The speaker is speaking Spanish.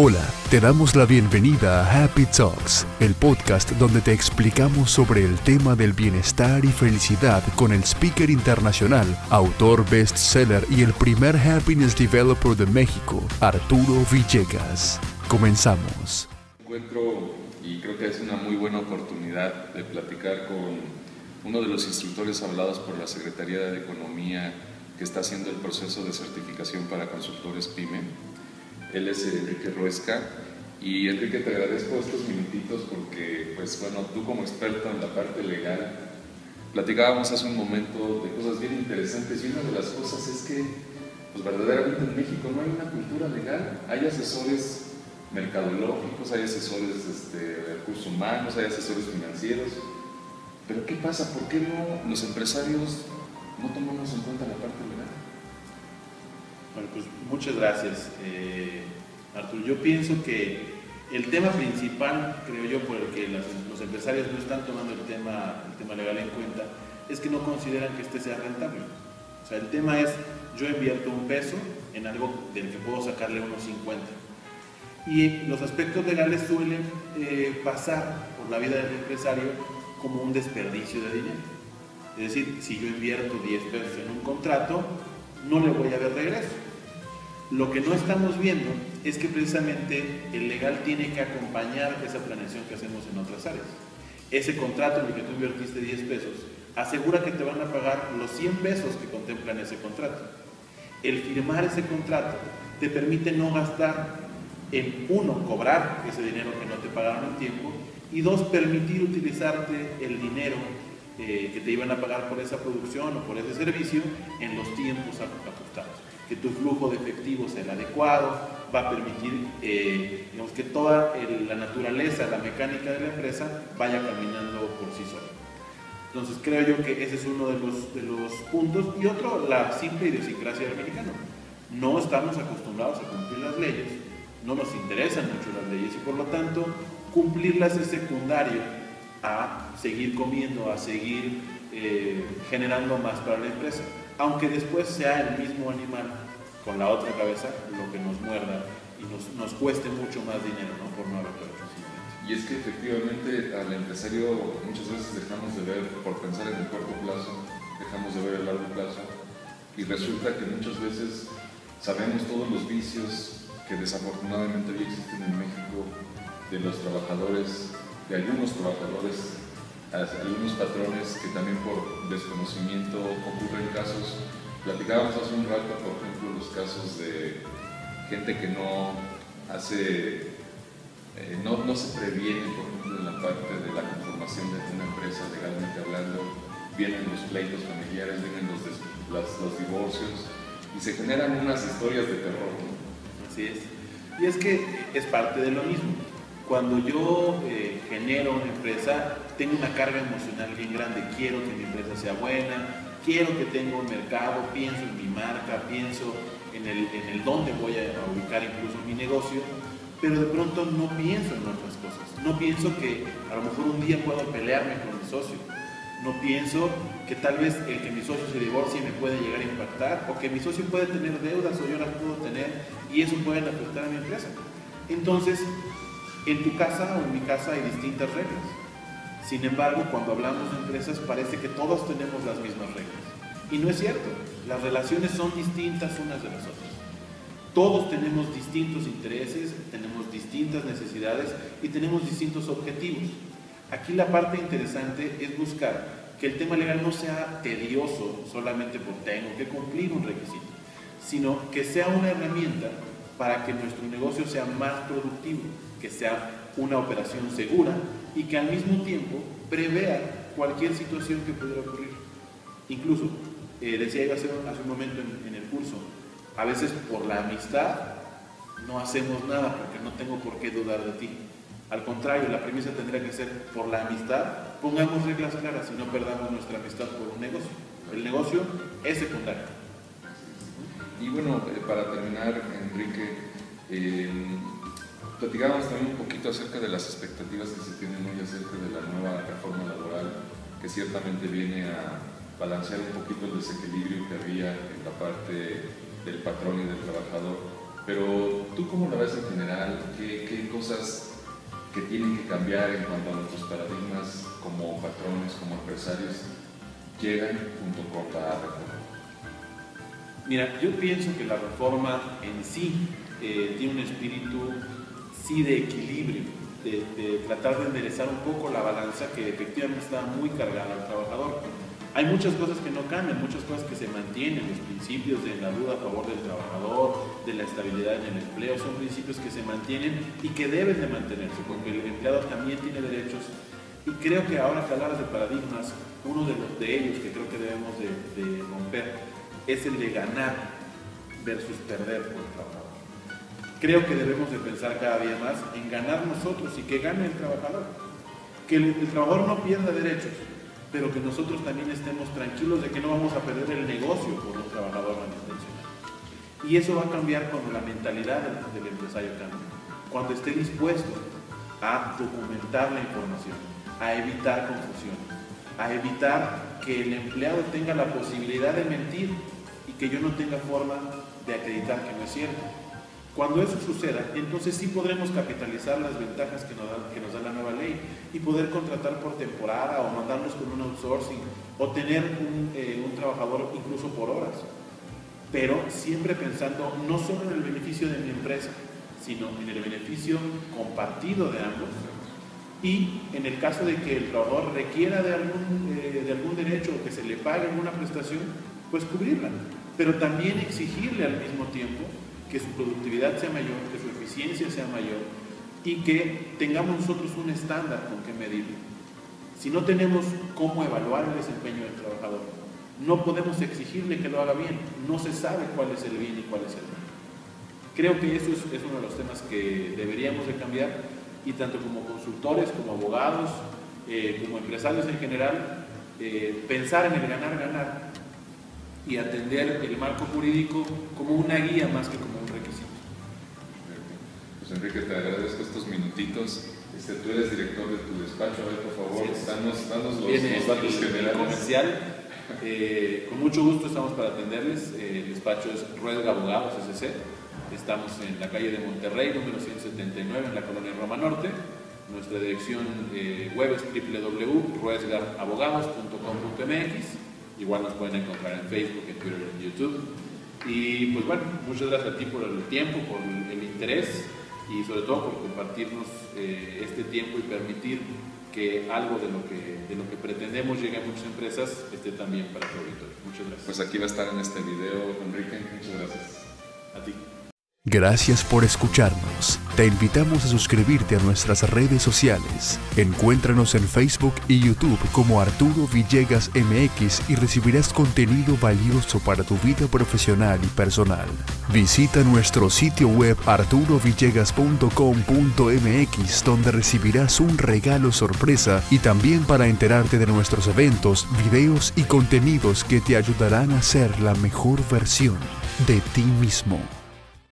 Hola, te damos la bienvenida a Happy Talks, el podcast donde te explicamos sobre el tema del bienestar y felicidad con el speaker internacional, autor bestseller y el primer happiness developer de México, Arturo Villegas. Comenzamos. Encuentro y creo que es una muy buena oportunidad de platicar con uno de los instructores hablados por la Secretaría de Economía que está haciendo el proceso de certificación para consultores PYME él es Enrique Ruesca. Y Enrique, te agradezco estos minutitos porque, pues bueno, tú como experto en la parte legal, platicábamos hace un momento de cosas bien interesantes y una de las cosas es que, pues verdaderamente en México no hay una cultura legal, hay asesores mercadológicos, hay asesores este, de recursos humanos, hay asesores financieros, pero ¿qué pasa? ¿Por qué no los empresarios no tomamos en cuenta la parte legal? Bueno, pues muchas gracias, eh, Arturo. Yo pienso que el tema principal, creo yo, por el que los empresarios no están tomando el tema, el tema legal en cuenta, es que no consideran que este sea rentable. O sea, el tema es, yo invierto un peso en algo del que puedo sacarle unos 50. Y los aspectos legales suelen eh, pasar por la vida del empresario como un desperdicio de dinero. Es decir, si yo invierto 10 pesos en un contrato, no le voy a ver regreso. Lo que no estamos viendo es que precisamente el legal tiene que acompañar esa planeación que hacemos en otras áreas. Ese contrato en el que tú invertiste 10 pesos asegura que te van a pagar los 100 pesos que contemplan ese contrato. El firmar ese contrato te permite no gastar en uno, cobrar ese dinero que no te pagaron en tiempo y dos, permitir utilizarte el dinero eh, que te iban a pagar por esa producción o por ese servicio en los tiempos ajustados que tu flujo de efectivo sea el adecuado, va a permitir eh, que toda la naturaleza, la mecánica de la empresa vaya caminando por sí sola. Entonces creo yo que ese es uno de los, de los puntos. Y otro, la simple idiosincrasia del mexicano. No estamos acostumbrados a cumplir las leyes, no nos interesan mucho las leyes y por lo tanto cumplirlas es secundario a seguir comiendo, a seguir eh, generando más para la empresa. Aunque después sea el mismo animal con la otra cabeza lo que nos muerda y nos, cueste mucho más dinero ¿no? por no haberlo Y es que efectivamente al empresario muchas veces dejamos de ver, por pensar en el corto plazo, dejamos de ver el largo plazo. Y resulta que muchas veces sabemos todos los vicios que desafortunadamente hoy existen en México de los trabajadores, de algunos trabajadores algunos patrones que también por desconocimiento ocurren casos. Platicábamos hace un rato, por ejemplo, los casos de gente que no hace, eh, no, no, se previene, por ejemplo, en la parte de la conformación de una empresa legalmente hablando, vienen los pleitos familiares, vienen los, los divorcios y se generan unas historias de terror. Así es. Y es que es parte de lo mismo. Cuando yo eh, genero una empresa, tengo una carga emocional bien grande, quiero que mi empresa sea buena, quiero que tenga un mercado, pienso en mi marca, pienso en el, en el dónde voy a ubicar incluso mi negocio, pero de pronto no pienso en otras cosas. No pienso que a lo mejor un día puedo pelearme con mi socio. No pienso que tal vez el que mi socio se divorcie me puede llegar a impactar o que mi socio puede tener deudas o yo las puedo tener y eso puede afectar a mi empresa. Entonces, en tu casa o en mi casa hay distintas reglas. Sin embargo, cuando hablamos de empresas parece que todos tenemos las mismas reglas. Y no es cierto. Las relaciones son distintas unas de las otras. Todos tenemos distintos intereses, tenemos distintas necesidades y tenemos distintos objetivos. Aquí la parte interesante es buscar que el tema legal no sea tedioso solamente por tengo que cumplir un requisito, sino que sea una herramienta para que nuestro negocio sea más productivo, que sea una operación segura y que al mismo tiempo prevea cualquier situación que pudiera ocurrir. Incluso, eh, decía yo hace, hace, un momento en, el curso, a veces por la amistad no hacemos nada porque no tengo por qué dudar de ti. Al contrario, la premisa tendría que ser por la amistad, pongamos reglas claras y no perdamos nuestra amistad por un negocio. El negocio es secundario. Y bueno, eh, para terminar, Enrique, eh, Platicábamos también un poquito acerca de las expectativas que se tienen hoy acerca de la nueva reforma laboral, que ciertamente viene a balancear un poquito el desequilibrio que había en la parte del patrón y del trabajador. Pero tú cómo lo ves en general, ¿Qué, qué cosas que tienen que cambiar en cuanto a nuestros paradigmas como patrones, como empresarios, llegan junto con la reforma? Mira, yo pienso que la reforma en sí eh, tiene un espíritu sí de equilibrio, de, tratar de enderezar un poco la balanza que efectivamente está muy cargada al trabajador. Hay muchas cosas que no cambian, muchas cosas que se mantienen, los principios de la duda a favor del trabajador, de la estabilidad en el empleo, son principios que se mantienen y que deben de mantenerse, porque el empleado también tiene derechos. Y creo que ahora que hablas de paradigmas, uno de, los, de ellos que creo que debemos de, de romper es el de ganar versus perder por el trabajador. Creo que debemos de pensar cada día más en ganar nosotros y que gane el trabajador. Que el, trabajador no pierda derechos, pero que nosotros también estemos tranquilos de que no vamos a perder el negocio por un trabajador manutencional. Y eso va a cambiar cuando la mentalidad del, del empresario cambie, cuando esté dispuesto a documentar la información, a evitar confusiones, a evitar que el empleado tenga la posibilidad de mentir y que yo no tenga forma de acreditar que no es cierto. Cuando eso suceda, entonces sí podremos capitalizar las ventajas que nos, da, que nos da la nueva ley y poder contratar por temporada o mandarnos con un outsourcing o tener un, eh, un trabajador incluso por horas. Pero siempre pensando no solo en el beneficio de mi empresa, sino en el beneficio compartido de ambos. Y en el caso de que el trabajador requiera de algún, eh, de algún derecho o que se le pague alguna prestación, pues cubrirla. Pero también exigirle al mismo tiempo que su productividad sea mayor, que su eficiencia sea mayor y que tengamos nosotros un estándar con que medirlo. Si no tenemos cómo evaluar el desempeño del trabajador, no podemos exigirle que lo haga bien, no se sabe cuál es el bien y cuál es el mal. Creo que eso es, es uno de los temas que deberíamos de cambiar y tanto como consultores, como abogados, eh, como empresarios en general, eh, pensar en el ganar, ganar y atender el marco jurídico como una guía más que como un requisito. Pues Enrique, te agradezco estos minutitos. Este, tú eres director de tu despacho, a ver, por favor, sí, danos, danos los, Viene los datos el, generales. El comercial. Eh, con mucho gusto estamos para atenderles. Eh, el despacho es Ruedga Abogados SC. Estamos en la calle de Monterrey, número 179, en la colonia Roma Norte. Nuestra dirección eh, web es www.ruesgarabogados.com.mx. Igual nos pueden encontrar en Facebook, en Twitter, en YouTube. Y pues bueno, muchas gracias a ti por el tiempo, por el interés y sobre todo por compartirnos eh, este tiempo y permitir que algo de lo que, de lo que pretendemos llegue a muchas empresas esté también para tu auditorio. Muchas gracias. Pues aquí va a estar en este video, Enrique. Muchas gracias. Gracias por escucharnos. Te invitamos a suscribirte a nuestras redes sociales. Encuéntranos en Facebook y YouTube como Arturo Villegas MX y recibirás contenido valioso para tu vida profesional y personal. Visita nuestro sitio web arturovillegas.com.mx donde recibirás un regalo sorpresa y también para enterarte de nuestros eventos, videos y contenidos que te ayudarán a ser la mejor versión de ti mismo.